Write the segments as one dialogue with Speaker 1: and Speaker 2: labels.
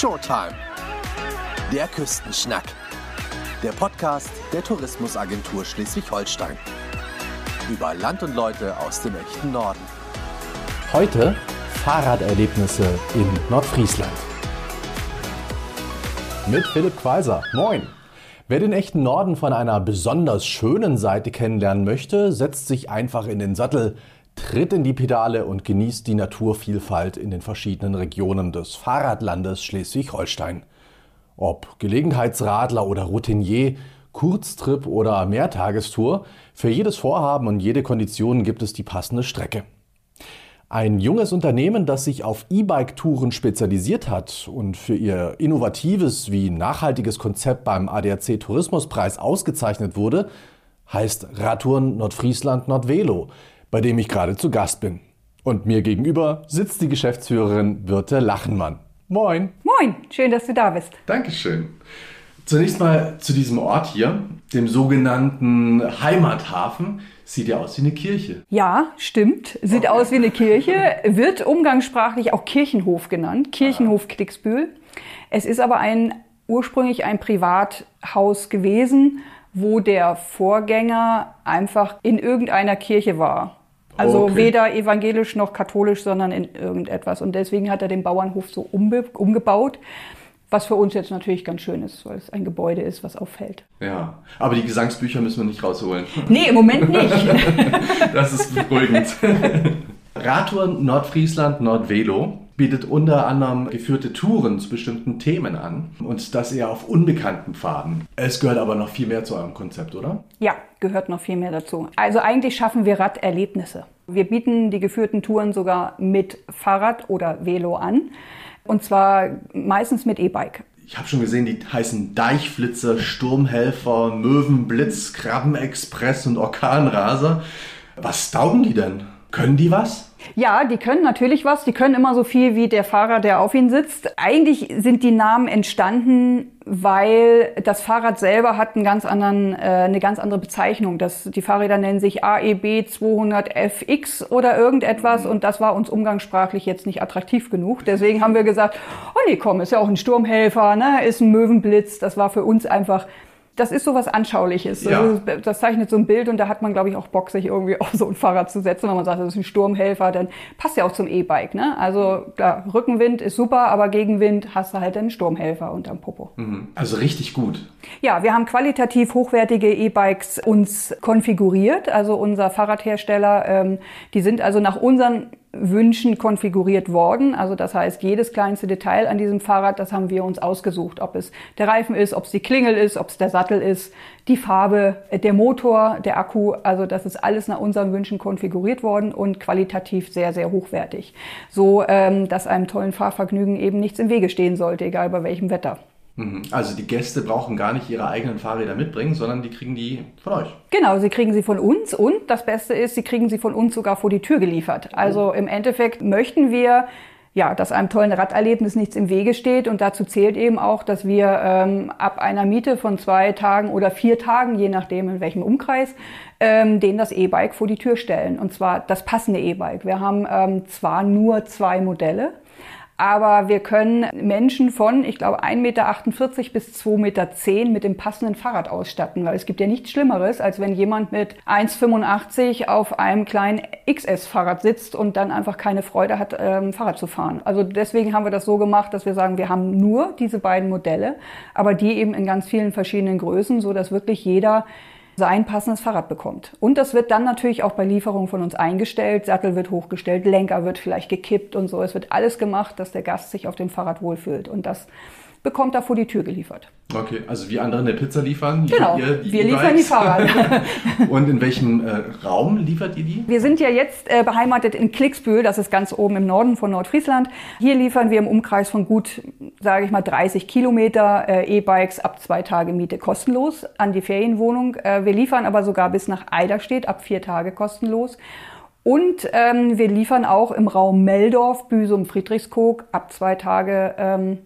Speaker 1: Showtime. Der Küstenschnack. Der Podcast der Tourismusagentur Schleswig-Holstein. Über Land und Leute aus dem echten Norden.
Speaker 2: Heute Fahrraderlebnisse in Nordfriesland. Mit Philipp Quaiser. Moin. Wer den echten Norden von einer besonders schönen Seite kennenlernen möchte, setzt sich einfach in den Sattel, tritt in die Pedale und genießt die Naturvielfalt in den verschiedenen Regionen des Fahrradlandes Schleswig-Holstein. Ob Gelegenheitsradler oder Routinier, Kurztrip oder Mehrtagestour, für jedes Vorhaben und jede Kondition gibt es die passende Strecke. Ein junges Unternehmen, das sich auf E-Bike-Touren spezialisiert hat und für ihr innovatives wie nachhaltiges Konzept beim ADAC Tourismuspreis ausgezeichnet wurde, heißt Radtouren Nordfriesland Nordvelo, bei dem ich gerade zu Gast bin. Und mir gegenüber sitzt die Geschäftsführerin Birte Lachenmann. Moin.
Speaker 3: Moin, schön, dass du da bist.
Speaker 2: Dankeschön. Zunächst mal zu diesem Ort hier, dem sogenannten Heimathafen. Sieht ja aus wie eine Kirche.
Speaker 3: Ja, stimmt. Sieht okay. aus wie eine Kirche, wird umgangssprachlich auch Kirchenhof genannt, Kirchenhof Klicksbühl. Es ist aber ein ursprünglich ein Privathaus gewesen, wo der Vorgänger einfach in irgendeiner Kirche war. Also okay. weder evangelisch noch katholisch, sondern in irgendetwas. Und deswegen hat er den Bauernhof so umbe umgebaut. Was für uns jetzt natürlich ganz schön ist, weil es ein Gebäude ist, was auffällt.
Speaker 2: Ja, aber die Gesangsbücher müssen wir nicht rausholen.
Speaker 3: Nee, im Moment nicht.
Speaker 2: das ist beruhigend. Radtour Nordfriesland Nordvelo bietet unter anderem geführte Touren zu bestimmten Themen an und das eher auf unbekannten Pfaden. Es gehört aber noch viel mehr zu eurem Konzept, oder?
Speaker 3: Ja, gehört noch viel mehr dazu. Also eigentlich schaffen wir Raderlebnisse. Wir bieten die geführten Touren sogar mit Fahrrad oder Velo an. Und zwar meistens mit E-Bike.
Speaker 2: Ich habe schon gesehen, die heißen Deichflitzer, Sturmhelfer, Möwenblitz, Krabbenexpress und Orkanraser. Was taugen die denn? Können die was?
Speaker 3: Ja, die können natürlich was. Die können immer so viel wie der Fahrer, der auf ihnen sitzt. Eigentlich sind die Namen entstanden, weil das Fahrrad selber hat einen ganz anderen, äh, eine ganz andere Bezeichnung. Das, die Fahrräder nennen sich AEB 200FX oder irgendetwas und das war uns umgangssprachlich jetzt nicht attraktiv genug. Deswegen haben wir gesagt, oh nee, komm, ist ja auch ein Sturmhelfer, ne, ist ein Möwenblitz. Das war für uns einfach das ist so was Anschauliches. Ja. Also das zeichnet so ein Bild und da hat man, glaube ich, auch Bock, sich irgendwie auf so ein Fahrrad zu setzen. Wenn man sagt, das ist ein Sturmhelfer, dann passt ja auch zum E-Bike. Ne? Also klar, Rückenwind ist super, aber Gegenwind hast du halt einen Sturmhelfer unterm Popo.
Speaker 2: Mhm. Also richtig gut.
Speaker 3: Ja, wir haben qualitativ hochwertige E-Bikes uns konfiguriert. Also unser Fahrradhersteller, ähm, die sind also nach unseren Wünschen konfiguriert worden. Also das heißt, jedes kleinste Detail an diesem Fahrrad, das haben wir uns ausgesucht. Ob es der Reifen ist, ob es die Klingel ist, ob es der Sattel ist, die Farbe, äh, der Motor, der Akku. Also das ist alles nach unseren Wünschen konfiguriert worden und qualitativ sehr, sehr hochwertig. So, ähm, dass einem tollen Fahrvergnügen eben nichts im Wege stehen sollte, egal bei welchem Wetter.
Speaker 2: Mhm. Also die Gäste brauchen gar nicht ihre eigenen Fahrräder mitbringen, sondern die kriegen die von euch.
Speaker 3: Genau, sie kriegen sie von uns und das Beste ist, sie kriegen sie von uns sogar vor die Tür geliefert. Also im Endeffekt möchten wir ja, dass einem tollen Raderlebnis nichts im Wege steht. Und dazu zählt eben auch, dass wir ähm, ab einer Miete von zwei Tagen oder vier Tagen, je nachdem in welchem Umkreis, ähm, denen das E-Bike vor die Tür stellen. Und zwar das passende E-Bike. Wir haben ähm, zwar nur zwei Modelle, aber wir können Menschen von, ich glaube, 1,48 Meter bis 2,10 Meter mit dem passenden Fahrrad ausstatten, weil es gibt ja nichts Schlimmeres, als wenn jemand mit 1,85 auf einem kleinen XS-Fahrrad sitzt und dann einfach keine Freude hat, ähm, Fahrrad zu fahren. Also deswegen haben wir das so gemacht, dass wir sagen, wir haben nur diese beiden Modelle, aber die eben in ganz vielen verschiedenen Größen, so dass wirklich jeder sein passendes Fahrrad bekommt. Und das wird dann natürlich auch bei Lieferung von uns eingestellt. Sattel wird hochgestellt, Lenker wird vielleicht gekippt und so. Es wird alles gemacht, dass der Gast sich auf dem Fahrrad wohlfühlt. Und das bekommt er vor die Tür geliefert.
Speaker 2: Okay, also wie andere eine Pizza liefern,
Speaker 3: liefert genau, die wir liefern die Fahrräder.
Speaker 2: Und in welchem äh, Raum liefert ihr die?
Speaker 3: Wir sind ja jetzt äh, beheimatet in Klicksbühl, das ist ganz oben im Norden von Nordfriesland. Hier liefern wir im Umkreis von gut, sage ich mal, 30 Kilometer äh, E-Bikes ab zwei Tage Miete kostenlos an die Ferienwohnung. Äh, wir liefern aber sogar bis nach Eiderstedt ab vier Tage kostenlos. Und ähm, wir liefern auch im Raum Meldorf, Büsum, Friedrichskoog ab zwei Tage ähm,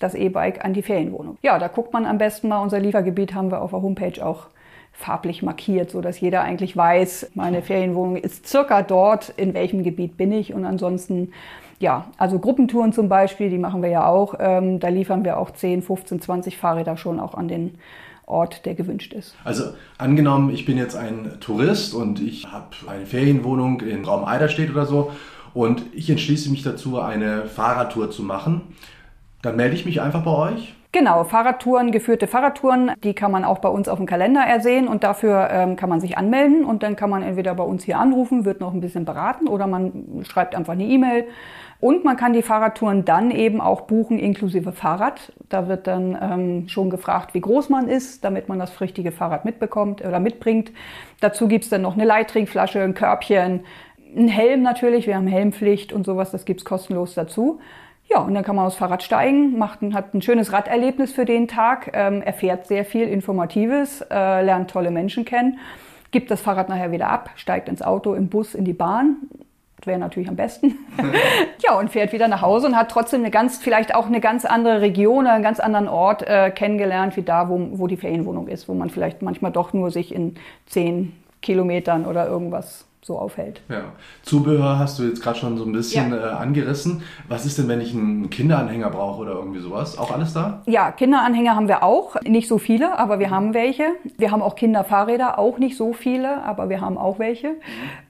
Speaker 3: das E-Bike an die Ferienwohnung. Ja, da guckt man am besten mal. Unser Liefergebiet haben wir auf der Homepage auch farblich markiert, so dass jeder eigentlich weiß, meine Ferienwohnung ist circa dort, in welchem Gebiet bin ich und ansonsten ja, also Gruppentouren zum Beispiel, die machen wir ja auch. Ähm, da liefern wir auch 10, 15, 20 Fahrräder schon auch an den Ort, der gewünscht ist.
Speaker 2: Also angenommen, ich bin jetzt ein Tourist und ich habe eine Ferienwohnung in Raum Eiderstedt oder so und ich entschließe mich dazu, eine Fahrradtour zu machen. Dann melde ich mich einfach bei euch.
Speaker 3: Genau, Fahrradtouren, geführte Fahrradtouren, die kann man auch bei uns auf dem Kalender ersehen und dafür ähm, kann man sich anmelden und dann kann man entweder bei uns hier anrufen, wird noch ein bisschen beraten oder man schreibt einfach eine E-Mail. Und man kann die Fahrradtouren dann eben auch buchen inklusive Fahrrad. Da wird dann ähm, schon gefragt, wie groß man ist, damit man das richtige Fahrrad mitbekommt oder mitbringt. Dazu gibt's dann noch eine Leittrinkflasche, ein Körbchen, ein Helm natürlich, wir haben Helmpflicht und sowas, das gibt's kostenlos dazu. Ja, und dann kann man aufs Fahrrad steigen, macht ein, hat ein schönes Raderlebnis für den Tag, ähm, erfährt sehr viel Informatives, äh, lernt tolle Menschen kennen, gibt das Fahrrad nachher wieder ab, steigt ins Auto, im Bus, in die Bahn. Wäre natürlich am besten. ja, und fährt wieder nach Hause und hat trotzdem eine ganz, vielleicht auch eine ganz andere Region, einen ganz anderen Ort äh, kennengelernt, wie da, wo, wo die Ferienwohnung ist, wo man vielleicht manchmal doch nur sich in zehn Kilometern oder irgendwas so aufhält.
Speaker 2: Ja. Zubehör hast du jetzt gerade schon so ein bisschen ja. äh, angerissen. Was ist denn, wenn ich einen Kinderanhänger brauche oder irgendwie sowas? Auch alles da?
Speaker 3: Ja, Kinderanhänger haben wir auch. Nicht so viele, aber wir haben welche. Wir haben auch Kinderfahrräder, auch nicht so viele, aber wir haben auch welche.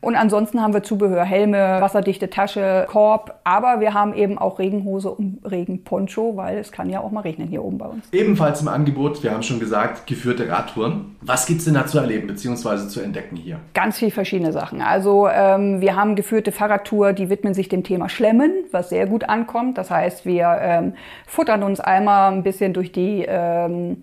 Speaker 3: Und ansonsten haben wir Zubehör, Helme, wasserdichte Tasche, Korb. Aber wir haben eben auch Regenhose und Regenponcho, weil es kann ja auch mal regnen hier oben bei uns.
Speaker 2: Ebenfalls im Angebot, wir haben schon gesagt, geführte Radtouren. Was gibt es denn da zu erleben bzw. zu entdecken hier?
Speaker 3: Ganz viel verschiedene Sachen. Also ähm, wir haben geführte Fahrradtour, die widmen sich dem Thema Schlemmen, was sehr gut ankommt. Das heißt, wir ähm, futtern uns einmal ein bisschen durch die ähm,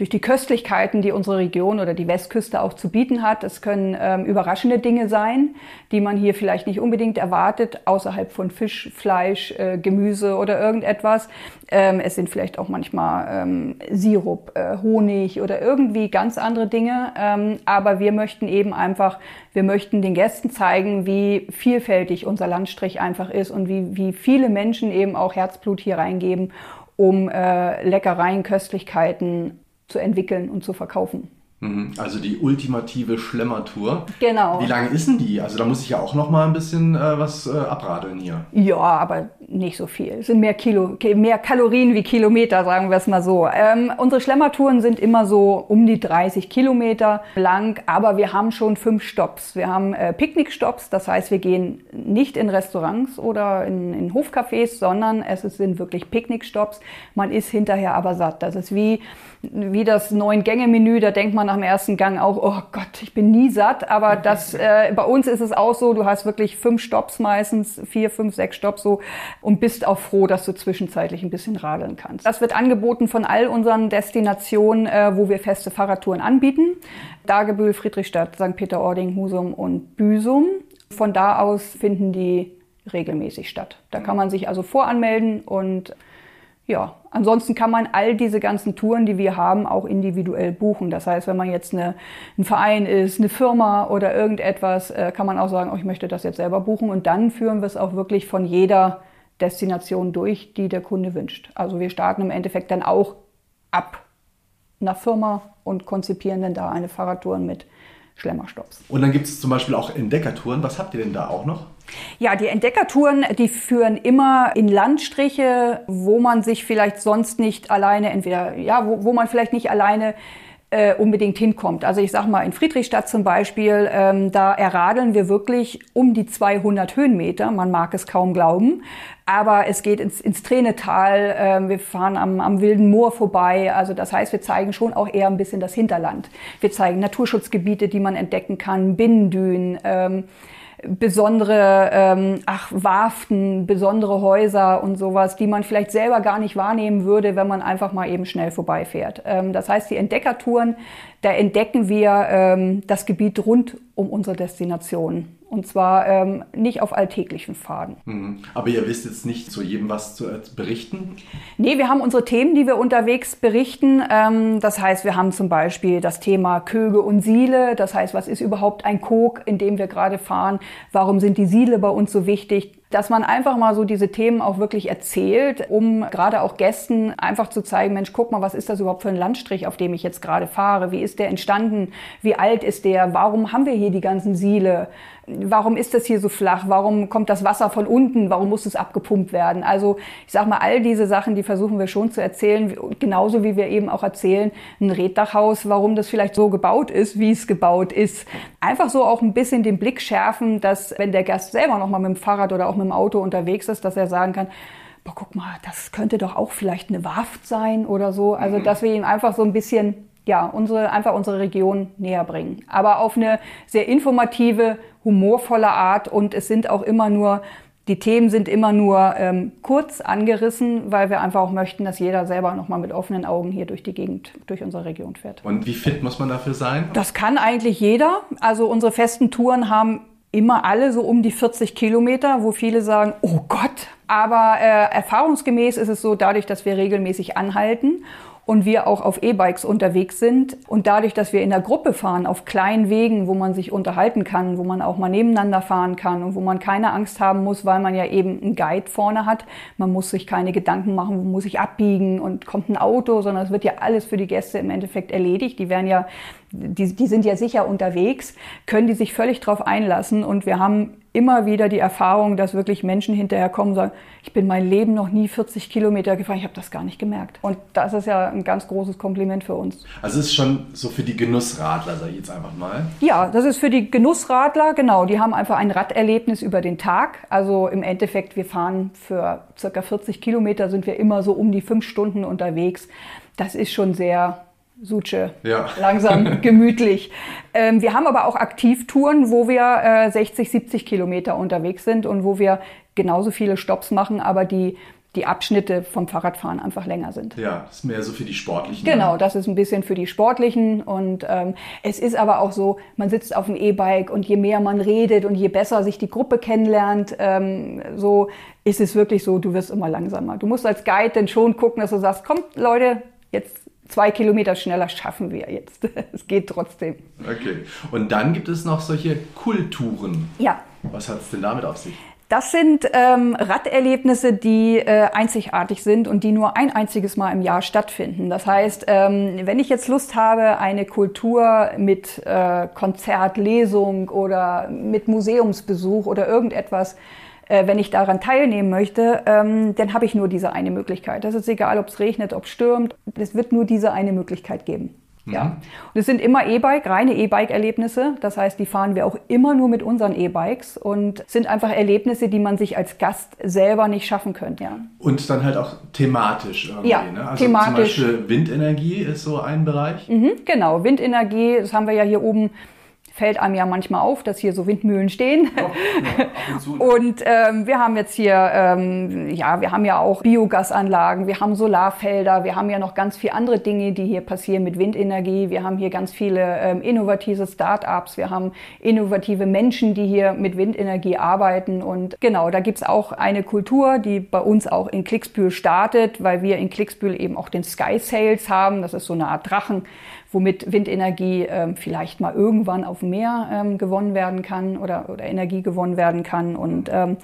Speaker 3: durch die Köstlichkeiten, die unsere Region oder die Westküste auch zu bieten hat. Es können ähm, überraschende Dinge sein, die man hier vielleicht nicht unbedingt erwartet, außerhalb von Fisch, Fleisch, äh, Gemüse oder irgendetwas. Ähm, es sind vielleicht auch manchmal ähm, Sirup, äh, Honig oder irgendwie ganz andere Dinge. Ähm, aber wir möchten eben einfach, wir möchten den Gästen zeigen, wie vielfältig unser Landstrich einfach ist und wie, wie viele Menschen eben auch Herzblut hier reingeben um äh, Leckereien, Köstlichkeiten zu entwickeln und zu verkaufen.
Speaker 2: Mhm. Also die ultimative Schlemmertour.
Speaker 3: Genau.
Speaker 2: Wie lange ist denn die? Also da muss ich ja auch noch mal ein bisschen äh, was äh, abradeln hier.
Speaker 3: Ja, aber nicht so viel. Es sind mehr Kilo, mehr Kalorien wie Kilometer, sagen wir es mal so. Ähm, unsere Schlemmertouren sind immer so um die 30 Kilometer lang, aber wir haben schon fünf Stops. Wir haben äh, Picknickstops, das heißt, wir gehen nicht in Restaurants oder in, in Hofcafés, sondern es sind wirklich Picknickstops. Man ist hinterher aber satt. Das ist wie wie das Neun-Gänge-Menü, da denkt man nach dem ersten Gang auch, oh Gott, ich bin nie satt. Aber das, äh, bei uns ist es auch so, du hast wirklich fünf Stops meistens, vier, fünf, sechs Stops so und bist auch froh, dass du zwischenzeitlich ein bisschen radeln kannst. Das wird angeboten von all unseren Destinationen, äh, wo wir feste Fahrradtouren anbieten. Dagebühl, Friedrichstadt, St. Peter-Ording, Husum und Büsum. Von da aus finden die regelmäßig statt. Da kann man sich also voranmelden und ja, ansonsten kann man all diese ganzen Touren, die wir haben, auch individuell buchen. Das heißt, wenn man jetzt eine, ein Verein ist, eine Firma oder irgendetwas, äh, kann man auch sagen, oh, ich möchte das jetzt selber buchen. Und dann führen wir es auch wirklich von jeder Destination durch, die der Kunde wünscht. Also wir starten im Endeffekt dann auch ab einer Firma und konzipieren dann da eine Fahrradtour mit Schlemmerstops.
Speaker 2: Und dann gibt es zum Beispiel auch Entdeckertouren. Was habt ihr denn da auch noch?
Speaker 3: Ja, die Entdeckertouren, die führen immer in Landstriche, wo man sich vielleicht sonst nicht alleine, entweder, ja, wo, wo man vielleicht nicht alleine äh, unbedingt hinkommt. Also ich sag mal in Friedrichstadt zum Beispiel, ähm, da erradeln wir wirklich um die 200 Höhenmeter. Man mag es kaum glauben, aber es geht ins, ins Tränetal. Äh, wir fahren am, am Wilden Moor vorbei. Also das heißt, wir zeigen schon auch eher ein bisschen das Hinterland. Wir zeigen Naturschutzgebiete, die man entdecken kann, Binnendünen. Ähm, besondere ähm, ach, Warften, besondere Häuser und sowas, die man vielleicht selber gar nicht wahrnehmen würde, wenn man einfach mal eben schnell vorbeifährt. Ähm, das heißt, die Entdeckertouren, da entdecken wir ähm, das Gebiet rund um unsere Destination. Und zwar ähm, nicht auf alltäglichen Pfaden.
Speaker 2: Mhm. Aber ihr wisst jetzt nicht zu jedem was zu berichten?
Speaker 3: Nee, wir haben unsere Themen, die wir unterwegs berichten. Ähm, das heißt, wir haben zum Beispiel das Thema Köge und Siele. Das heißt, was ist überhaupt ein Kog, in dem wir gerade fahren? Warum sind die Siele bei uns so wichtig? dass man einfach mal so diese Themen auch wirklich erzählt, um gerade auch Gästen einfach zu zeigen, Mensch, guck mal, was ist das überhaupt für ein Landstrich, auf dem ich jetzt gerade fahre? Wie ist der entstanden? Wie alt ist der? Warum haben wir hier die ganzen Siele? Warum ist das hier so flach? Warum kommt das Wasser von unten? Warum muss es abgepumpt werden? Also ich sag mal, all diese Sachen, die versuchen wir schon zu erzählen, genauso wie wir eben auch erzählen, ein Reddachhaus, warum das vielleicht so gebaut ist, wie es gebaut ist. Einfach so auch ein bisschen den Blick schärfen, dass wenn der Gast selber nochmal mit dem Fahrrad oder auch mit dem Auto unterwegs ist, dass er sagen kann, boah, guck mal, das könnte doch auch vielleicht eine Warft sein oder so. Also, mhm. dass wir ihm einfach so ein bisschen ja, unsere, einfach unsere Region näher bringen. Aber auf eine sehr informative, humorvolle Art und es sind auch immer nur, die Themen sind immer nur ähm, kurz angerissen, weil wir einfach auch möchten, dass jeder selber nochmal mit offenen Augen hier durch die Gegend, durch unsere Region fährt.
Speaker 2: Und wie fit muss man dafür sein?
Speaker 3: Das kann eigentlich jeder. Also unsere festen Touren haben immer alle so um die 40 Kilometer, wo viele sagen, oh Gott. Aber äh, erfahrungsgemäß ist es so, dadurch, dass wir regelmäßig anhalten und wir auch auf E-Bikes unterwegs sind. Und dadurch, dass wir in der Gruppe fahren, auf kleinen Wegen, wo man sich unterhalten kann, wo man auch mal nebeneinander fahren kann und wo man keine Angst haben muss, weil man ja eben einen Guide vorne hat. Man muss sich keine Gedanken machen, wo muss ich abbiegen und kommt ein Auto, sondern es wird ja alles für die Gäste im Endeffekt erledigt. Die werden ja, die, die sind ja sicher unterwegs, können die sich völlig drauf einlassen und wir haben immer wieder die Erfahrung, dass wirklich Menschen hinterher kommen und sagen, ich bin mein Leben noch nie 40 Kilometer gefahren, ich habe das gar nicht gemerkt. Und das ist ja ein ganz großes Kompliment für uns.
Speaker 2: Also es ist schon so für die Genussradler, sage ich jetzt einfach mal.
Speaker 3: Ja, das ist für die Genussradler, genau. Die haben einfach ein Raderlebnis über den Tag. Also im Endeffekt, wir fahren für circa 40 Kilometer, sind wir immer so um die fünf Stunden unterwegs. Das ist schon sehr Suche, ja. langsam, gemütlich. Ähm, wir haben aber auch Aktivtouren, wo wir äh, 60, 70 Kilometer unterwegs sind und wo wir genauso viele Stops machen, aber die, die Abschnitte vom Fahrradfahren einfach länger sind.
Speaker 2: Ja, das ist mehr so für die Sportlichen.
Speaker 3: Genau, das ist ein bisschen für die Sportlichen. Und ähm, es ist aber auch so, man sitzt auf dem E-Bike und je mehr man redet und je besser sich die Gruppe kennenlernt, ähm, so ist es wirklich so, du wirst immer langsamer. Du musst als Guide dann schon gucken, dass du sagst, kommt Leute, jetzt zwei Kilometer schneller schaffen wir jetzt. Es geht trotzdem.
Speaker 2: Okay. Und dann gibt es noch solche Kulturen.
Speaker 3: Ja.
Speaker 2: Was hat es denn damit auf sich?
Speaker 3: Das sind ähm, Raderlebnisse, die äh, einzigartig sind und die nur ein einziges Mal im Jahr stattfinden. Das heißt, ähm, wenn ich jetzt Lust habe, eine Kultur mit äh, Konzert, Lesung oder mit Museumsbesuch oder irgendetwas äh, wenn ich daran teilnehmen möchte, ähm, dann habe ich nur diese eine Möglichkeit. Das ist egal, ob es regnet, ob es stürmt. Es wird nur diese eine Möglichkeit geben. Mhm. Ja. Und es sind immer E-Bike, reine E-Bike-Erlebnisse. Das heißt, die fahren wir auch immer nur mit unseren E-Bikes und sind einfach Erlebnisse, die man sich als Gast selber nicht schaffen könnte. Ja.
Speaker 2: Und dann halt auch thematisch irgendwie.
Speaker 3: Ja,
Speaker 2: ne? Also
Speaker 3: thematisch.
Speaker 2: zum Beispiel Windenergie ist so ein Bereich.
Speaker 3: Mhm, genau, Windenergie, das haben wir ja hier oben fällt einem ja manchmal auf, dass hier so Windmühlen stehen. Ja, ja, und ähm, wir haben jetzt hier, ähm, ja, wir haben ja auch Biogasanlagen, wir haben Solarfelder, wir haben ja noch ganz viele andere Dinge, die hier passieren mit Windenergie. Wir haben hier ganz viele ähm, innovative Start-ups, wir haben innovative Menschen, die hier mit Windenergie arbeiten. Und genau, da gibt's auch eine Kultur, die bei uns auch in Klicksbühl startet, weil wir in Klicksbühl eben auch den Sky Sales haben. Das ist so eine Art Drachen womit Windenergie ähm, vielleicht mal irgendwann auf dem Meer ähm, gewonnen werden kann oder, oder Energie gewonnen werden kann. Und ähm,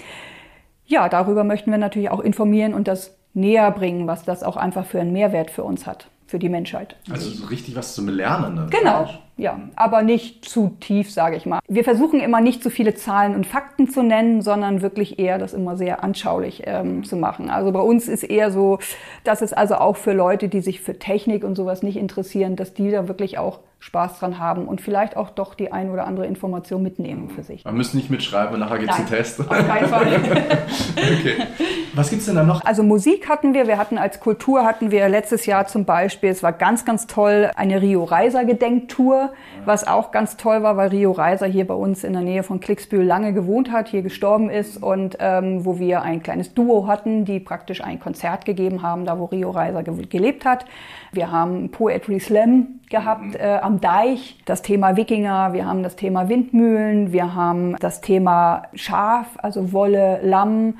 Speaker 3: ja, darüber möchten wir natürlich auch informieren und das näher bringen, was das auch einfach für einen Mehrwert für uns hat, für die Menschheit.
Speaker 2: Also so richtig was zum Lernen. Ne?
Speaker 3: Genau ja, aber nicht zu tief, sage ich mal. Wir versuchen immer nicht zu viele Zahlen und Fakten zu nennen, sondern wirklich eher das immer sehr anschaulich ähm, zu machen. Also bei uns ist eher so, dass es also auch für Leute, die sich für Technik und sowas nicht interessieren, dass die da wirklich auch Spaß dran haben und vielleicht auch doch die ein oder andere Information mitnehmen für sich.
Speaker 2: Man muss nicht mitschreiben und nachher gibt es einen Test.
Speaker 3: Auf keinen Fall.
Speaker 2: okay. Was gibt es denn da noch?
Speaker 3: Also Musik hatten wir, wir hatten als Kultur hatten wir letztes Jahr zum Beispiel, es war ganz, ganz toll, eine Rio Reiser Gedenktour was auch ganz toll war, weil Rio Reiser hier bei uns in der Nähe von Klicksbühl lange gewohnt hat, hier gestorben ist und ähm, wo wir ein kleines Duo hatten, die praktisch ein Konzert gegeben haben, da wo Rio Reiser ge gelebt hat. Wir haben Poetry Slam gehabt mhm. äh, am Deich, das Thema Wikinger, wir haben das Thema Windmühlen, wir haben das Thema Schaf, also Wolle, Lamm. Mhm.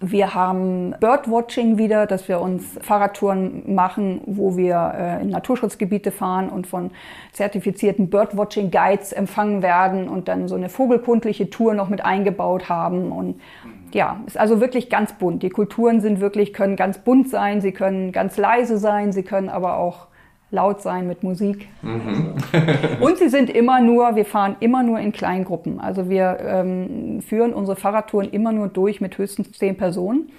Speaker 3: Wir haben Birdwatching wieder, dass wir uns Fahrradtouren machen, wo wir äh, in Naturschutzgebiete fahren und von zertifizierten Birdwatching Guides empfangen werden und dann so eine vogelkundliche Tour noch mit eingebaut haben. Und ja, ist also wirklich ganz bunt. Die Kulturen sind wirklich, können ganz bunt sein, sie können ganz leise sein, sie können aber auch laut sein mit Musik. Mhm. und sie sind immer nur, wir fahren immer nur in kleinen Gruppen. Also wir ähm, führen unsere Fahrradtouren immer nur durch mit höchstens zehn Personen.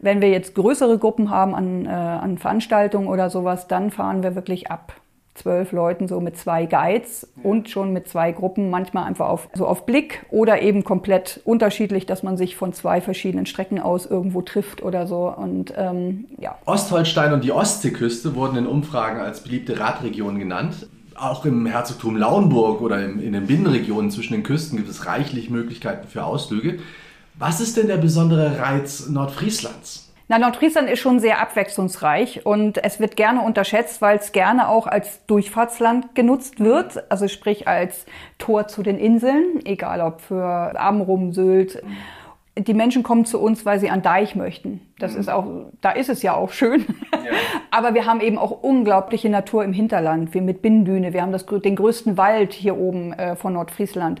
Speaker 3: Wenn wir jetzt größere Gruppen haben an, äh, an Veranstaltungen oder sowas, dann fahren wir wirklich ab zwölf Leuten so mit zwei Guides und schon mit zwei Gruppen, manchmal einfach auf, so auf Blick oder eben komplett unterschiedlich, dass man sich von zwei verschiedenen Strecken aus irgendwo trifft oder so. Und ähm, ja.
Speaker 2: Ostholstein und die Ostseeküste wurden in Umfragen als beliebte Radregionen genannt. Auch im Herzogtum Lauenburg oder in, den Binnenregionen zwischen den Küsten gibt es reichlich Möglichkeiten für Ausflüge. Was ist denn der besondere Reiz Nordfrieslands?
Speaker 3: Na, Nordfriesland ist schon sehr abwechslungsreich und es wird gerne unterschätzt, weil es gerne auch als Durchfahrtsland genutzt wird, also sprich als Tor zu den Inseln, egal ob für Amrum, Sylt. Die Menschen kommen zu uns, weil sie an Deich möchten. Das mhm. ist auch, da ist es ja auch schön. Ja. Aber wir haben eben auch unglaubliche Natur im Hinterland, wie mit Binnendüne. Wir haben das, den größten Wald hier oben äh, von Nordfriesland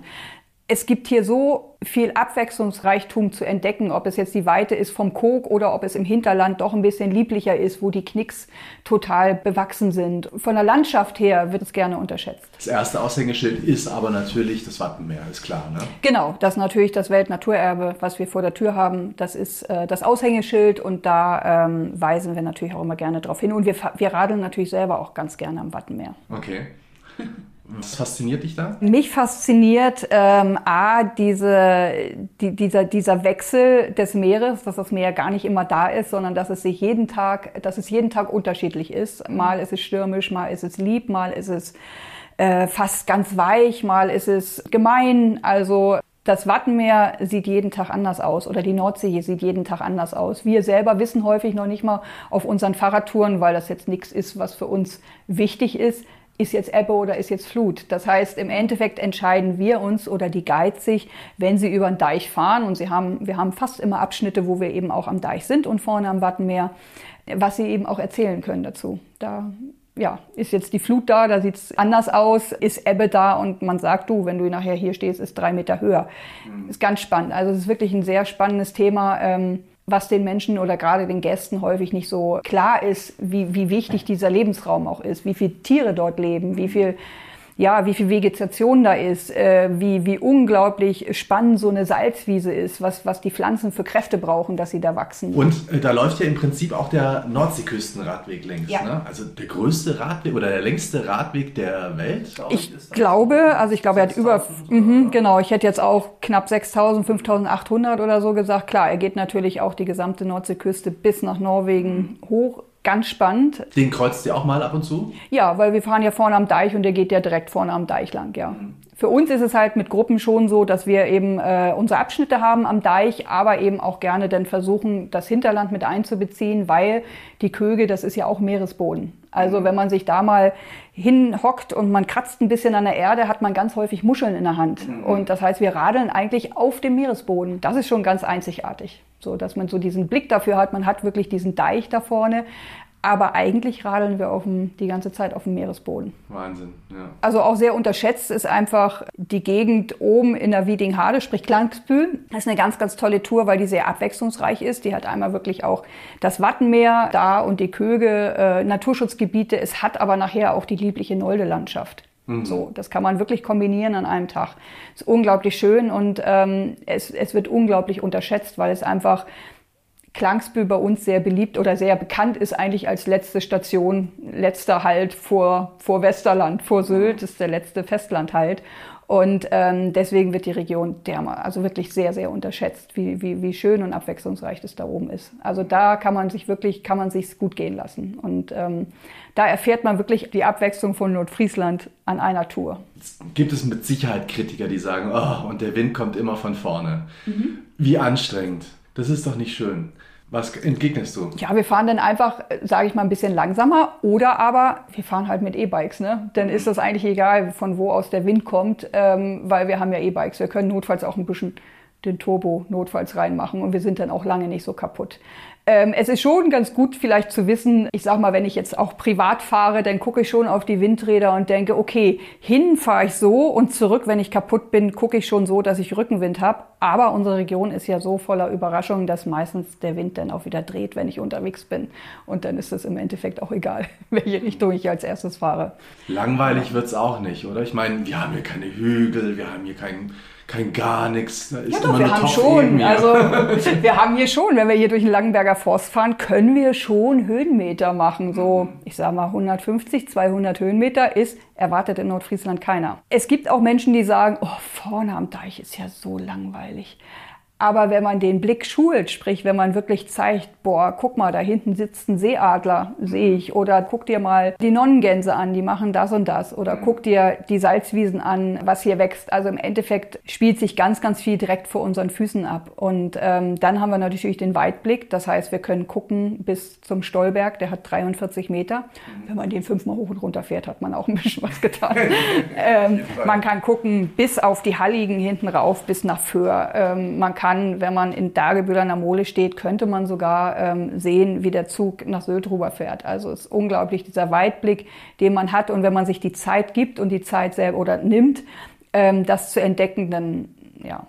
Speaker 3: es gibt hier so viel Abwechslungsreichtum zu entdecken, ob es jetzt die Weite ist vom Kog oder ob es im Hinterland doch ein bisschen lieblicher ist, wo die Knicks total bewachsen sind. Von der Landschaft her wird es gerne unterschätzt.
Speaker 2: Das erste Aushängeschild ist aber natürlich das Wattenmeer, ist klar, ne?
Speaker 3: Genau, das ist natürlich das Weltnaturerbe, was wir vor der Tür haben. Das ist äh, das Aushängeschild und da ähm, weisen wir natürlich auch immer gerne darauf hin. Und wir, wir radeln natürlich selber auch ganz gerne am Wattenmeer.
Speaker 2: Okay. Was fasziniert dich da?
Speaker 3: Mich fasziniert ähm, A, diese, die, dieser, dieser Wechsel des Meeres, dass das Meer gar nicht immer da ist, sondern dass es sich jeden Tag, dass es jeden Tag unterschiedlich ist. Mal ist es stürmisch, mal ist es lieb, mal ist es äh, fast ganz weich, mal ist es gemein. Also das Wattenmeer sieht jeden Tag anders aus oder die Nordsee sieht jeden Tag anders aus. Wir selber wissen häufig noch nicht mal auf unseren Fahrradtouren, weil das jetzt nichts ist, was für uns wichtig ist, ist jetzt Ebbe oder ist jetzt Flut. Das heißt, im Endeffekt entscheiden wir uns oder die Guides sich, wenn sie über den Deich fahren und sie haben, wir haben fast immer Abschnitte, wo wir eben auch am Deich sind und vorne am Wattenmeer, was sie eben auch erzählen können dazu. Da ja, ist jetzt die Flut da, da sieht's anders aus, ist Ebbe da und man sagt, du, wenn du nachher hier stehst, ist drei Meter höher. Mhm. Ist ganz spannend. Also es ist wirklich ein sehr spannendes Thema. Ähm, was den Menschen oder gerade den Gästen häufig nicht so klar ist, wie, wie wichtig dieser Lebensraum auch ist, wie viele Tiere dort leben, wie viel ja, wie viel Vegetation da ist, äh, wie, wie unglaublich spannend so eine Salzwiese ist, was, was die Pflanzen für Kräfte brauchen, dass sie da wachsen.
Speaker 2: Und äh, da läuft ja im Prinzip auch der Nordseeküstenradweg längs. Ja. Ne? Also der größte Radweg oder der längste Radweg der Welt.
Speaker 3: Ich glaube, also ich glaube, er hat über, mh, genau, ich hätte jetzt auch knapp 6000, 5800 oder so gesagt. Klar, er geht natürlich auch die gesamte Nordseeküste bis nach Norwegen mhm. hoch ganz spannend.
Speaker 2: Den kreuzt ihr auch mal ab und zu?
Speaker 3: Ja, weil wir fahren ja vorne am Deich und der geht ja direkt vorne am Deich lang, ja. Für uns ist es halt mit Gruppen schon so, dass wir eben äh, unsere Abschnitte haben am Deich, aber eben auch gerne dann versuchen, das Hinterland mit einzubeziehen, weil die Köge, das ist ja auch Meeresboden. Also mhm. wenn man sich da mal hinhockt und man kratzt ein bisschen an der Erde, hat man ganz häufig Muscheln in der Hand. Mhm. Und das heißt, wir radeln eigentlich auf dem Meeresboden. Das ist schon ganz einzigartig. So, dass man so diesen Blick dafür hat, man hat wirklich diesen Deich da vorne, aber eigentlich radeln wir dem, die ganze Zeit auf dem Meeresboden.
Speaker 2: Wahnsinn, ja.
Speaker 3: Also auch sehr unterschätzt ist einfach die Gegend oben in der Wiedinghade, sprich Klangsbühl. Das ist eine ganz, ganz tolle Tour, weil die sehr abwechslungsreich ist. Die hat einmal wirklich auch das Wattenmeer da und die Köge, äh, Naturschutzgebiete. Es hat aber nachher auch die liebliche Nolde-Landschaft. Mhm. So, das kann man wirklich kombinieren an einem Tag. Ist unglaublich schön und ähm, es, es wird unglaublich unterschätzt, weil es einfach Klangsbühl bei uns sehr beliebt oder sehr bekannt ist eigentlich als letzte Station, letzter Halt vor, vor Westerland, vor Sylt, das ist der letzte Festlandhalt. Und ähm, deswegen wird die Region dermal, also wirklich sehr, sehr unterschätzt, wie, wie, wie schön und abwechslungsreich das da oben ist. Also da kann man sich wirklich, kann man sich gut gehen lassen. Und ähm, da erfährt man wirklich die Abwechslung von Nordfriesland an einer Tour.
Speaker 2: Gibt es mit Sicherheit Kritiker, die sagen, oh, und der Wind kommt immer von vorne. Mhm. Wie anstrengend. Das ist doch nicht schön. Was entgegnest du?
Speaker 3: Ja, wir fahren dann einfach, sage ich mal, ein bisschen langsamer oder aber wir fahren halt mit E-Bikes. Ne? Dann ist das eigentlich egal, von wo aus der Wind kommt, ähm, weil wir haben ja E-Bikes. Wir können notfalls auch ein bisschen den Turbo notfalls reinmachen und wir sind dann auch lange nicht so kaputt. Ähm, es ist schon ganz gut vielleicht zu wissen, ich sag mal, wenn ich jetzt auch privat fahre, dann gucke ich schon auf die Windräder und denke, okay, hin fahre ich so und zurück, wenn ich kaputt bin, gucke ich schon so, dass ich Rückenwind habe. Aber unsere Region ist ja so voller Überraschungen, dass meistens der Wind dann auch wieder dreht, wenn ich unterwegs bin. Und dann ist es im Endeffekt auch egal, welche Richtung ich als erstes fahre.
Speaker 2: Langweilig wird es auch nicht, oder? Ich meine, wir haben hier keine Hügel, wir haben hier keinen kein gar nichts.
Speaker 3: ja doch, wir haben schon. Also wir haben hier schon, wenn wir hier durch den Langenberger Forst fahren, können wir schon Höhenmeter machen. So, ich sag mal 150, 200 Höhenmeter ist erwartet in Nordfriesland keiner. Es gibt auch Menschen, die sagen, oh, vorne am Deich ist ja so langweilig. Aber wenn man den Blick schult, sprich, wenn man wirklich zeigt, boah, guck mal, da hinten sitzt ein Seeadler, sehe ich, oder guck dir mal die Nonnengänse an, die machen das und das, oder mhm. guck dir die Salzwiesen an, was hier wächst. Also im Endeffekt spielt sich ganz, ganz viel direkt vor unseren Füßen ab. Und ähm, dann haben wir natürlich den Weitblick, das heißt, wir können gucken bis zum Stollberg, der hat 43 Meter. Mhm. Wenn man den fünfmal hoch und runter fährt, hat man auch ein bisschen was getan. ähm, man kann gucken bis auf die Halligen hinten rauf, bis nach Föhr. Ähm, man kann kann, wenn man in Dagebühl an der Mole steht, könnte man sogar ähm, sehen, wie der Zug nach Sylt rüberfährt. Also es ist unglaublich, dieser Weitblick, den man hat. Und wenn man sich die Zeit gibt und die Zeit selber oder nimmt, ähm, das zu entdecken, dann ja,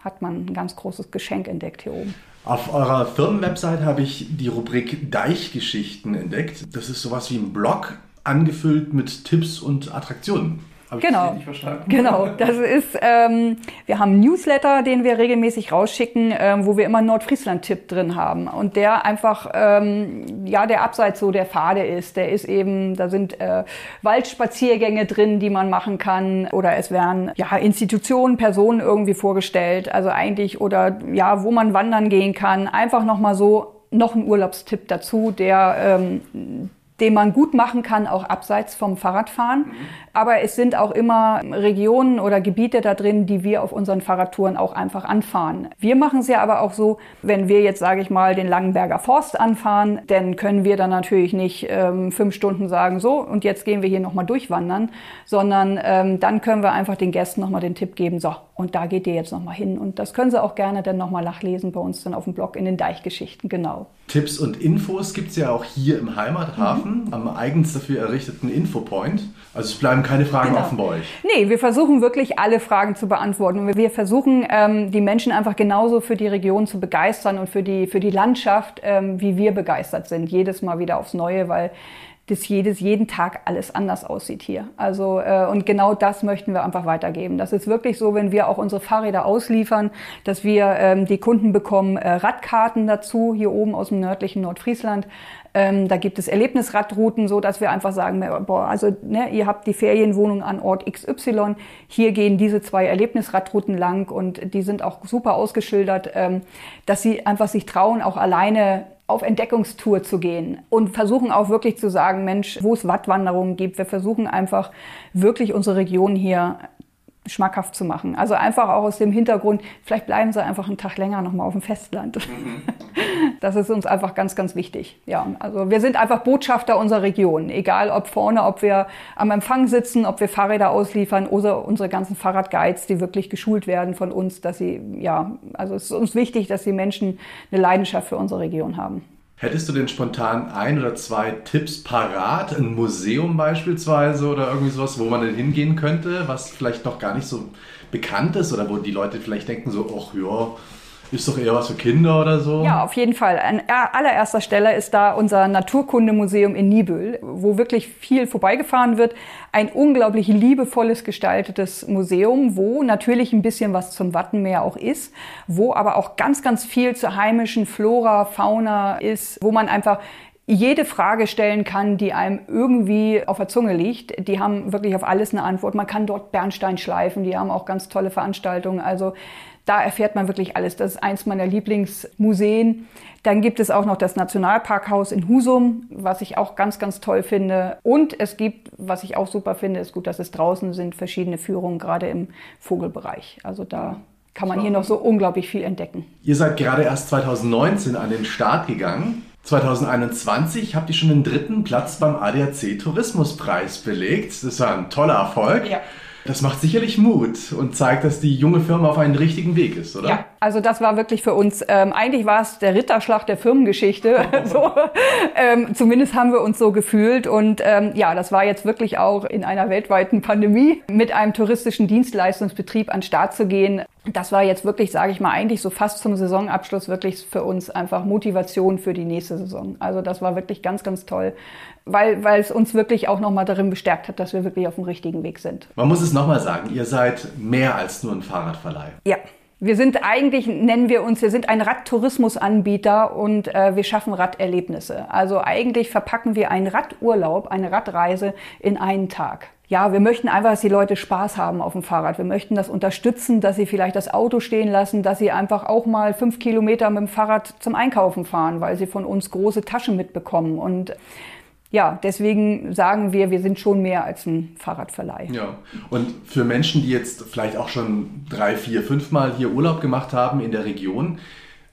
Speaker 3: hat man ein ganz großes Geschenk entdeckt hier oben.
Speaker 2: Auf eurer Firmenwebsite habe ich die Rubrik Deichgeschichten entdeckt. Das ist sowas wie ein Blog angefüllt mit Tipps und Attraktionen.
Speaker 3: Habe genau. ich das verstanden? Genau, das ist, ähm, wir haben einen Newsletter, den wir regelmäßig rausschicken, ähm, wo wir immer einen Nordfriesland-Tipp drin haben. Und der einfach, ähm, ja, der abseits so der Pfade ist. Der ist eben, da sind äh, Waldspaziergänge drin, die man machen kann. Oder es werden, ja, Institutionen, Personen irgendwie vorgestellt. Also eigentlich, oder ja, wo man wandern gehen kann. Einfach nochmal so noch ein Urlaubstipp dazu, der ähm, den man gut machen kann, auch abseits vom Fahrradfahren. Aber es sind auch immer Regionen oder Gebiete da drin, die wir auf unseren Fahrradtouren auch einfach anfahren. Wir machen es ja aber auch so, wenn wir jetzt, sage ich mal, den Langenberger Forst anfahren, dann können wir dann natürlich nicht ähm, fünf Stunden sagen, so, und jetzt gehen wir hier nochmal durchwandern, sondern ähm, dann können wir einfach den Gästen nochmal den Tipp geben, so, und da geht ihr jetzt nochmal hin. Und das können sie auch gerne dann nochmal nachlesen bei uns dann auf dem Blog in den Deichgeschichten, genau.
Speaker 2: Tipps und Infos gibt es ja auch hier im Heimathafen mhm. Am eigens dafür errichteten Infopoint. Also es bleiben keine Fragen genau. offen bei euch.
Speaker 3: Nee, wir versuchen wirklich alle Fragen zu beantworten. Und wir versuchen ähm, die Menschen einfach genauso für die Region zu begeistern und für die, für die Landschaft, ähm, wie wir begeistert sind. Jedes Mal wieder aufs Neue, weil dass jedes, jeden Tag alles anders aussieht hier. Also, äh, und genau das möchten wir einfach weitergeben. Das ist wirklich so, wenn wir auch unsere Fahrräder ausliefern, dass wir ähm, die Kunden bekommen äh, Radkarten dazu, hier oben aus dem nördlichen Nordfriesland. Ähm, da gibt es Erlebnisradrouten, so dass wir einfach sagen, boah, also ne, ihr habt die Ferienwohnung an Ort XY, hier gehen diese zwei Erlebnisradrouten lang und die sind auch super ausgeschildert, ähm, dass sie einfach sich trauen, auch alleine auf Entdeckungstour zu gehen und versuchen auch wirklich zu sagen, Mensch, wo es Wattwanderungen gibt. Wir versuchen einfach wirklich unsere Region hier schmackhaft zu machen. Also einfach auch aus dem Hintergrund, vielleicht bleiben sie einfach einen Tag länger nochmal auf dem Festland. Mhm. Das ist uns einfach ganz, ganz wichtig. Ja, also wir sind einfach Botschafter unserer Region. Egal ob vorne, ob wir am Empfang sitzen, ob wir Fahrräder ausliefern oder unsere ganzen Fahrradguides, die wirklich geschult werden von uns, dass sie, ja, also es ist uns wichtig, dass die Menschen eine Leidenschaft für unsere Region haben.
Speaker 2: Hättest du denn spontan ein oder zwei Tipps parat? Ein Museum beispielsweise oder irgendwie sowas, wo man denn hingehen könnte, was vielleicht noch gar nicht so bekannt ist oder wo die Leute vielleicht denken so, ach ja, ist doch eher was für Kinder oder so?
Speaker 3: Ja, auf jeden Fall. An allererster Stelle ist da unser Naturkundemuseum in Nibel, wo wirklich viel vorbeigefahren wird. Ein unglaublich liebevolles gestaltetes Museum, wo natürlich ein bisschen was zum Wattenmeer auch ist, wo aber auch ganz, ganz viel zur heimischen Flora, Fauna ist, wo man einfach jede Frage stellen kann, die einem irgendwie auf der Zunge liegt. Die haben wirklich auf alles eine Antwort. Man kann dort Bernstein schleifen, die haben auch ganz tolle Veranstaltungen. Also da erfährt man wirklich alles. Das ist eins meiner Lieblingsmuseen. Dann gibt es auch noch das Nationalparkhaus in Husum, was ich auch ganz, ganz toll finde. Und es gibt, was ich auch super finde, ist gut, dass es draußen sind, verschiedene Führungen, gerade im Vogelbereich. Also da kann man hier noch so unglaublich viel entdecken.
Speaker 2: Ihr seid gerade erst 2019 an den Start gegangen. 2021 habt ihr schon den dritten Platz beim ADAC Tourismuspreis belegt. Das war ein toller Erfolg. Ja. Das macht sicherlich Mut und zeigt, dass die junge Firma auf einem richtigen Weg ist, oder?
Speaker 3: Ja, also das war wirklich für uns, ähm, eigentlich war es der Ritterschlag der Firmengeschichte. so, ähm, zumindest haben wir uns so gefühlt. Und ähm, ja, das war jetzt wirklich auch in einer weltweiten Pandemie mit einem touristischen Dienstleistungsbetrieb an Start zu gehen. Das war jetzt wirklich, sage ich mal, eigentlich so fast zum Saisonabschluss wirklich für uns einfach Motivation für die nächste Saison. Also das war wirklich ganz, ganz toll, weil, weil es uns wirklich auch nochmal darin bestärkt hat, dass wir wirklich auf dem richtigen Weg sind.
Speaker 2: Man muss es nochmal sagen, ihr seid mehr als nur ein Fahrradverleih.
Speaker 3: Ja, wir sind eigentlich, nennen wir uns, wir sind ein Radtourismusanbieter und äh, wir schaffen Raderlebnisse. Also eigentlich verpacken wir einen Radurlaub, eine Radreise in einen Tag. Ja, wir möchten einfach, dass die Leute Spaß haben auf dem Fahrrad. Wir möchten das unterstützen, dass sie vielleicht das Auto stehen lassen, dass sie einfach auch mal fünf Kilometer mit dem Fahrrad zum Einkaufen fahren, weil sie von uns große Taschen mitbekommen. Und ja, deswegen sagen wir, wir sind schon mehr als ein Fahrradverleih.
Speaker 2: Ja, und für Menschen, die jetzt vielleicht auch schon drei, vier, fünf Mal hier Urlaub gemacht haben in der Region,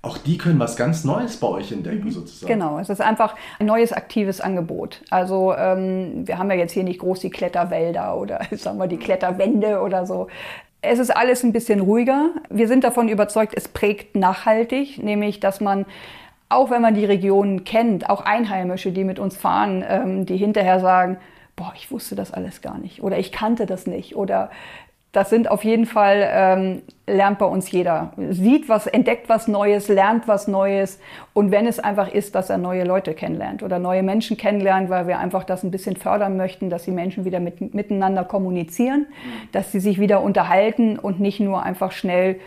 Speaker 2: auch die können was ganz Neues bei euch entdecken, sozusagen.
Speaker 3: Genau, es ist einfach ein neues aktives Angebot. Also ähm, wir haben ja jetzt hier nicht groß die Kletterwälder oder sagen wir die Kletterwände oder so. Es ist alles ein bisschen ruhiger. Wir sind davon überzeugt, es prägt nachhaltig, nämlich dass man auch wenn man die Region kennt, auch Einheimische, die mit uns fahren, ähm, die hinterher sagen, boah, ich wusste das alles gar nicht oder ich kannte das nicht oder das sind auf jeden Fall, ähm, lernt bei uns jeder. Sieht was, entdeckt was Neues, lernt was Neues. Und wenn es einfach ist, dass er neue Leute kennenlernt oder neue Menschen kennenlernt, weil wir einfach das ein bisschen fördern möchten, dass die Menschen wieder mit, miteinander kommunizieren, dass sie sich wieder unterhalten und nicht nur einfach schnell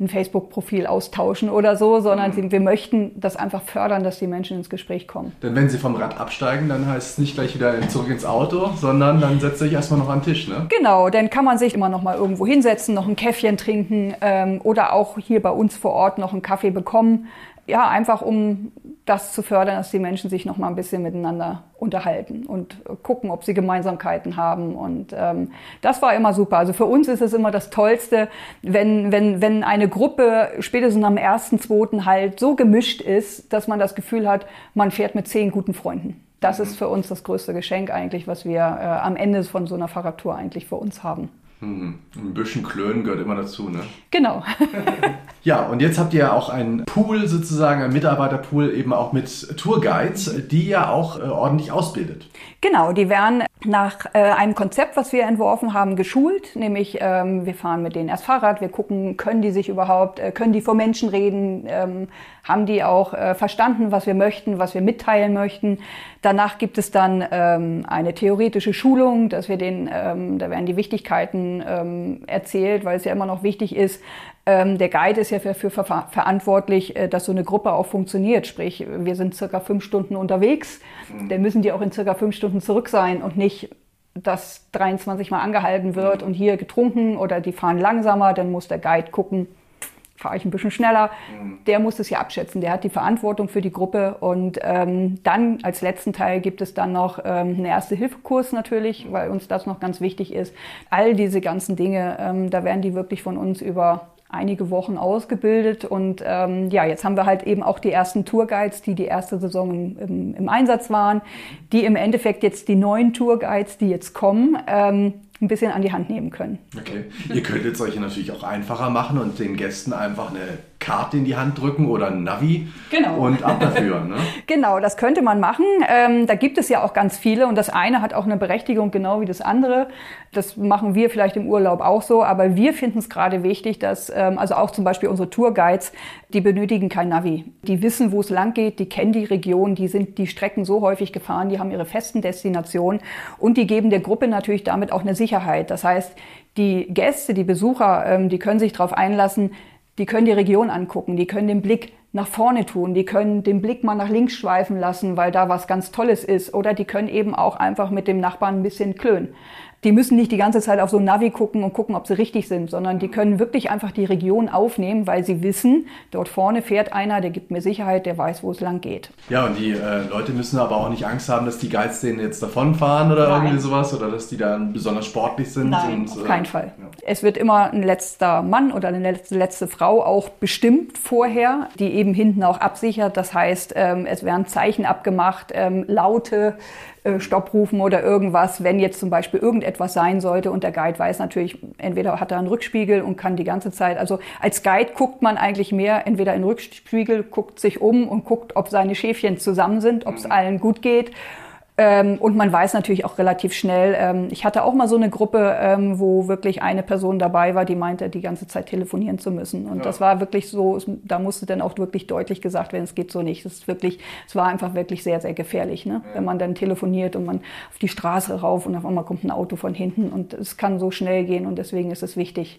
Speaker 3: ein Facebook-Profil austauschen oder so, sondern mhm. wir möchten das einfach fördern, dass die Menschen ins Gespräch kommen.
Speaker 2: Denn wenn sie vom Rad absteigen, dann heißt es nicht gleich wieder zurück ins Auto, sondern dann setzt sich erstmal noch an den Tisch, ne?
Speaker 3: Genau, dann kann man sich immer noch mal irgendwo hinsetzen, noch ein Käffchen trinken ähm, oder auch hier bei uns vor Ort noch einen Kaffee bekommen ja, einfach um das zu fördern, dass die Menschen sich noch mal ein bisschen miteinander unterhalten und gucken, ob sie Gemeinsamkeiten haben. Und ähm, das war immer super. Also für uns ist es immer das Tollste, wenn, wenn, wenn eine Gruppe spätestens am ersten, zweiten halt so gemischt ist, dass man das Gefühl hat, man fährt mit zehn guten Freunden. Das ist für uns das größte Geschenk eigentlich, was wir äh, am Ende von so einer Fahrradtour eigentlich für uns haben.
Speaker 2: Hm, ein bisschen Klönen gehört immer dazu, ne?
Speaker 3: Genau.
Speaker 2: ja, und jetzt habt ihr ja auch einen Pool sozusagen, einen Mitarbeiterpool eben auch mit Tourguides, die ihr auch äh, ordentlich ausbildet.
Speaker 3: Genau, die werden nach äh, einem Konzept, was wir entworfen haben, geschult. Nämlich, ähm, wir fahren mit denen erst Fahrrad, wir gucken, können die sich überhaupt, äh, können die vor Menschen reden, ähm, haben die auch äh, verstanden, was wir möchten, was wir mitteilen möchten. Danach gibt es dann ähm, eine theoretische Schulung, dass wir den, ähm, da werden die Wichtigkeiten ähm, erzählt, weil es ja immer noch wichtig ist. Ähm, der Guide ist ja dafür ver verantwortlich, äh, dass so eine Gruppe auch funktioniert. Sprich, wir sind circa fünf Stunden unterwegs, mhm. dann müssen die auch in circa fünf Stunden zurück sein und nicht dass 23 Mal angehalten wird mhm. und hier getrunken oder die fahren langsamer, dann muss der Guide gucken, fahre ich ein bisschen schneller. Mhm. Der muss es ja abschätzen. Der hat die Verantwortung für die Gruppe. Und ähm, dann als letzten Teil gibt es dann noch ähm, einen Erste-Hilfe-Kurs natürlich, weil uns das noch ganz wichtig ist. All diese ganzen Dinge, ähm, da werden die wirklich von uns über einige Wochen ausgebildet und ähm, ja, jetzt haben wir halt eben auch die ersten Tourguides, die die erste Saison im, im, im Einsatz waren, die im Endeffekt jetzt die neuen Tourguides, die jetzt kommen, ähm, ein bisschen an die Hand nehmen können.
Speaker 2: Okay. Ihr könntet es euch natürlich auch einfacher machen und den Gästen einfach eine Karte in die Hand drücken oder ein Navi genau. und ab dafür. Ne?
Speaker 3: genau, das könnte man machen. Ähm, da gibt es ja auch ganz viele und das eine hat auch eine Berechtigung genau wie das andere. Das machen wir vielleicht im Urlaub auch so, aber wir finden es gerade wichtig, dass ähm, also auch zum Beispiel unsere Tourguides, die benötigen kein Navi. Die wissen, wo es lang geht, die kennen die Region, die sind die Strecken so häufig gefahren, die haben ihre festen Destinationen und die geben der Gruppe natürlich damit auch eine Sicherheit. Das heißt, die Gäste, die Besucher, ähm, die können sich darauf einlassen, die können die Region angucken, die können den Blick nach vorne tun, die können den Blick mal nach links schweifen lassen, weil da was ganz Tolles ist, oder die können eben auch einfach mit dem Nachbarn ein bisschen klönen die müssen nicht die ganze Zeit auf so ein Navi gucken und gucken, ob sie richtig sind, sondern die können wirklich einfach die Region aufnehmen, weil sie wissen, dort vorne fährt einer, der gibt mir Sicherheit, der weiß, wo es lang geht.
Speaker 2: Ja, und die äh, Leute müssen aber auch nicht Angst haben, dass die Guides denen jetzt davonfahren oder Nein. irgendwie sowas oder dass die dann besonders sportlich sind.
Speaker 3: Nein,
Speaker 2: und,
Speaker 3: auf keinen äh, Fall. Ja. Es wird immer ein letzter Mann oder eine letzte, letzte Frau auch bestimmt vorher, die eben hinten auch absichert. Das heißt, ähm, es werden Zeichen abgemacht, ähm, Laute, Stopp rufen oder irgendwas, wenn jetzt zum Beispiel irgendetwas sein sollte und der Guide weiß natürlich, entweder hat er einen Rückspiegel und kann die ganze Zeit, also als Guide guckt man eigentlich mehr entweder in den Rückspiegel, guckt sich um und guckt, ob seine Schäfchen zusammen sind, ob es mhm. allen gut geht und man weiß natürlich auch relativ schnell, ähm, ich hatte auch mal so eine Gruppe, ähm, wo wirklich eine Person dabei war, die meinte, die ganze Zeit telefonieren zu müssen. Und ja. das war wirklich so, da musste dann auch wirklich deutlich gesagt werden, es geht so nicht. Es ist wirklich, es war einfach wirklich sehr, sehr gefährlich, ne? Ja. wenn man dann telefoniert und man auf die Straße rauf und auf einmal kommt ein Auto von hinten und es kann so schnell gehen und deswegen ist es wichtig,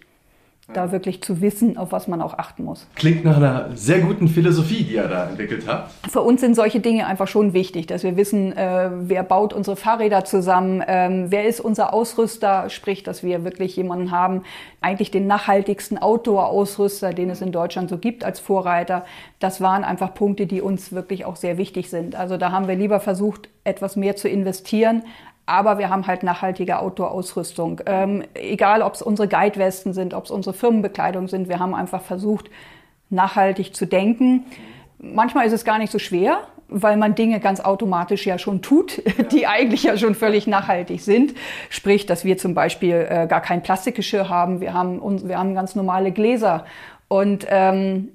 Speaker 3: da wirklich zu wissen, auf was man auch achten muss.
Speaker 2: Klingt nach einer sehr guten Philosophie, die ihr da entwickelt habt.
Speaker 3: Für uns sind solche Dinge einfach schon wichtig, dass wir wissen, äh, wer baut unsere Fahrräder zusammen, ähm, wer ist unser Ausrüster, sprich, dass wir wirklich jemanden haben, eigentlich den nachhaltigsten Outdoor-Ausrüster, den es in Deutschland so gibt als Vorreiter. Das waren einfach Punkte, die uns wirklich auch sehr wichtig sind. Also da haben wir lieber versucht, etwas mehr zu investieren, aber wir haben halt nachhaltige Outdoor-Ausrüstung. Ähm, egal, ob es unsere Guide-Westen sind, ob es unsere Firmenbekleidung sind, wir haben einfach versucht, nachhaltig zu denken. Manchmal ist es gar nicht so schwer, weil man Dinge ganz automatisch ja schon tut, die eigentlich ja schon völlig nachhaltig sind. Sprich, dass wir zum Beispiel äh, gar kein Plastikgeschirr haben, wir haben, uns, wir haben ganz normale Gläser. Und ähm,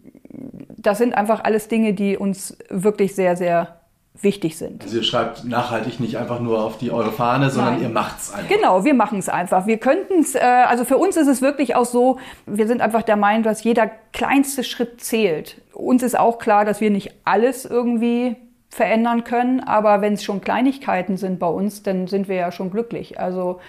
Speaker 3: das sind einfach alles Dinge, die uns wirklich sehr, sehr wichtig sind.
Speaker 2: Also ihr schreibt nachhaltig nicht einfach nur auf die eure Fahne, sondern Nein. ihr macht es einfach.
Speaker 3: Genau, wir machen es einfach. Wir könnten es, äh, also für uns ist es wirklich auch so, wir sind einfach der Meinung, dass jeder kleinste Schritt zählt. Uns ist auch klar, dass wir nicht alles irgendwie verändern können, aber wenn es schon Kleinigkeiten sind bei uns, dann sind wir ja schon glücklich. Also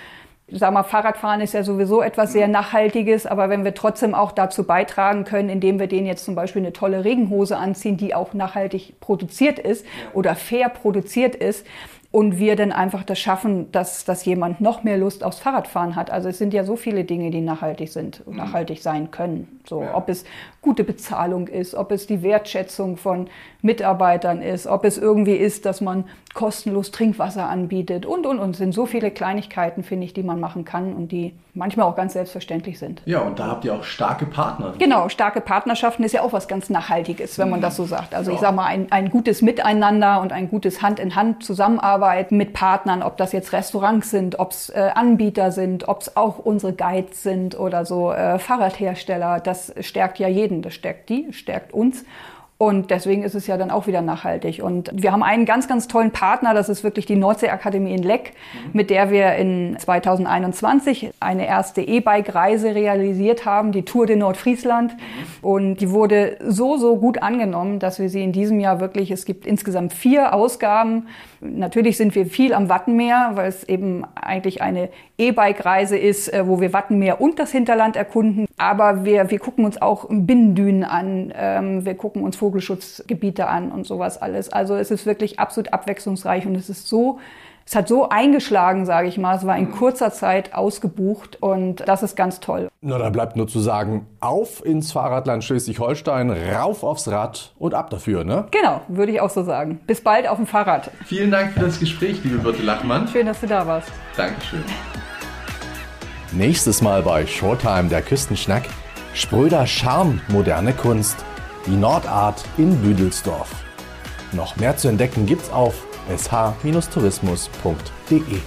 Speaker 3: sag mal, Fahrradfahren ist ja sowieso etwas sehr Nachhaltiges, aber wenn wir trotzdem auch dazu beitragen können, indem wir denen jetzt zum Beispiel eine tolle Regenhose anziehen, die auch nachhaltig produziert ist oder fair produziert ist, und wir dann einfach das schaffen, dass, dass jemand noch mehr Lust aufs Fahrradfahren hat. Also es sind ja so viele Dinge, die nachhaltig sind und mhm. nachhaltig sein können. So, ob es gute Bezahlung ist, ob es die Wertschätzung von Mitarbeitern ist, ob es irgendwie ist, dass man kostenlos Trinkwasser anbietet und, und, und. Es sind so viele Kleinigkeiten, finde ich, die man machen kann und die manchmal auch ganz selbstverständlich sind.
Speaker 2: Ja, und da habt ihr auch starke Partner.
Speaker 3: Genau, starke Partnerschaften ist ja auch was ganz Nachhaltiges, wenn man das so sagt. Also ja. ich sage mal, ein, ein gutes Miteinander und ein gutes Hand in Hand zusammenarbeiten mit Partnern, ob das jetzt Restaurants sind, ob es äh, Anbieter sind, ob es auch unsere Guides sind oder so äh, Fahrradhersteller, das stärkt ja jeden. Das stärkt die, stärkt uns. Und deswegen ist es ja dann auch wieder nachhaltig. Und wir haben einen ganz, ganz tollen Partner, das ist wirklich die Nordseeakademie in Leck, mhm. mit der wir in 2021 eine erste E-Bike-Reise realisiert haben, die Tour de Nordfriesland. Mhm. Und die wurde so, so gut angenommen, dass wir sie in diesem Jahr wirklich, es gibt insgesamt vier Ausgaben. Natürlich sind wir viel am Wattenmeer, weil es eben eigentlich eine E-Bike-Reise ist, äh, wo wir Wattenmeer und das Hinterland erkunden. Aber wir, wir gucken uns auch Binnendünen an, ähm, wir gucken uns Vogelschutzgebiete an und sowas alles. Also es ist wirklich absolut abwechslungsreich und es ist so, es hat so eingeschlagen, sage ich mal. Es war in kurzer Zeit ausgebucht und das ist ganz toll.
Speaker 2: Na, da bleibt nur zu sagen, auf ins Fahrradland Schleswig-Holstein, rauf aufs Rad und ab dafür, ne?
Speaker 3: Genau, würde ich auch so sagen. Bis bald auf dem Fahrrad.
Speaker 2: Vielen Dank für das Gespräch, liebe Birte Lachmann.
Speaker 3: Schön, dass du da warst.
Speaker 2: Dankeschön.
Speaker 1: Nächstes Mal bei Showtime der Küstenschnack. Spröder Charme, moderne Kunst die Nordart in Büdelsdorf. Noch mehr zu entdecken gibt's auf sh-tourismus.de.